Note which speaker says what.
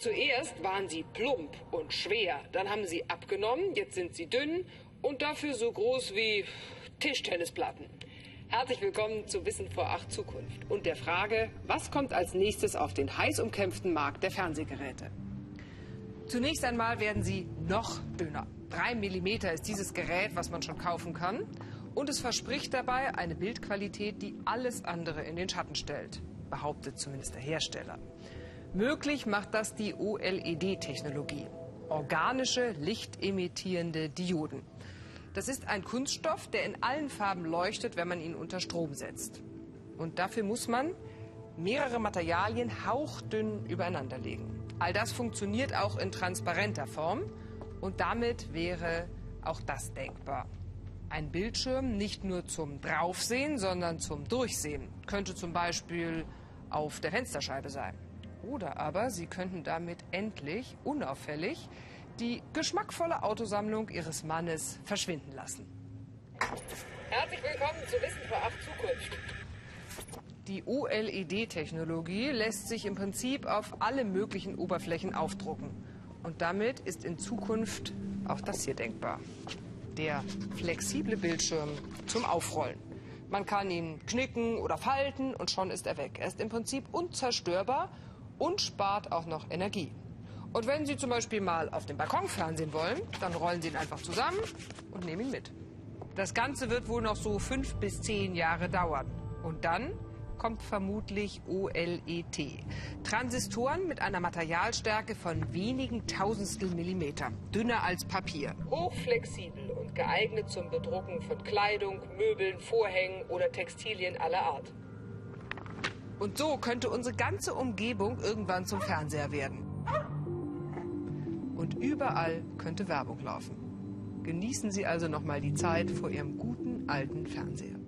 Speaker 1: Zuerst waren sie plump und schwer, dann haben sie abgenommen, jetzt sind sie dünn und dafür so groß wie Tischtennisplatten. Herzlich willkommen zu Wissen vor acht Zukunft und der Frage, was kommt als nächstes auf den heiß umkämpften Markt der Fernsehgeräte? Zunächst einmal werden sie noch dünner. Drei Millimeter ist dieses Gerät, was man schon kaufen kann. Und es verspricht dabei eine Bildqualität, die alles andere in den Schatten stellt, behauptet zumindest der Hersteller. Möglich macht das die OLED-Technologie. Organische, lichtemittierende Dioden. Das ist ein Kunststoff, der in allen Farben leuchtet, wenn man ihn unter Strom setzt. Und dafür muss man mehrere Materialien hauchdünn übereinander legen. All das funktioniert auch in transparenter Form und damit wäre auch das denkbar. Ein Bildschirm nicht nur zum Draufsehen, sondern zum Durchsehen. Könnte zum Beispiel auf der Fensterscheibe sein. Oder aber Sie könnten damit endlich, unauffällig, die geschmackvolle Autosammlung Ihres Mannes verschwinden lassen. Herzlich willkommen zu Wissen für acht Zukunft. Die OLED-Technologie lässt sich im Prinzip auf alle möglichen Oberflächen aufdrucken. Und damit ist in Zukunft auch das hier denkbar. Der flexible Bildschirm zum Aufrollen. Man kann ihn knicken oder falten und schon ist er weg. Er ist im Prinzip unzerstörbar und spart auch noch Energie. Und wenn Sie zum Beispiel mal auf dem Balkon fernsehen wollen, dann rollen Sie ihn einfach zusammen und nehmen ihn mit. Das Ganze wird wohl noch so fünf bis zehn Jahre dauern. Und dann kommt vermutlich OLET. Transistoren mit einer Materialstärke von wenigen Tausendstel Millimeter, dünner als Papier. Hochflexibel und geeignet zum Bedrucken von Kleidung, Möbeln, Vorhängen oder Textilien aller Art. Und so könnte unsere ganze Umgebung irgendwann zum Fernseher werden. Und überall könnte Werbung laufen. Genießen Sie also noch mal die Zeit vor Ihrem guten alten Fernseher.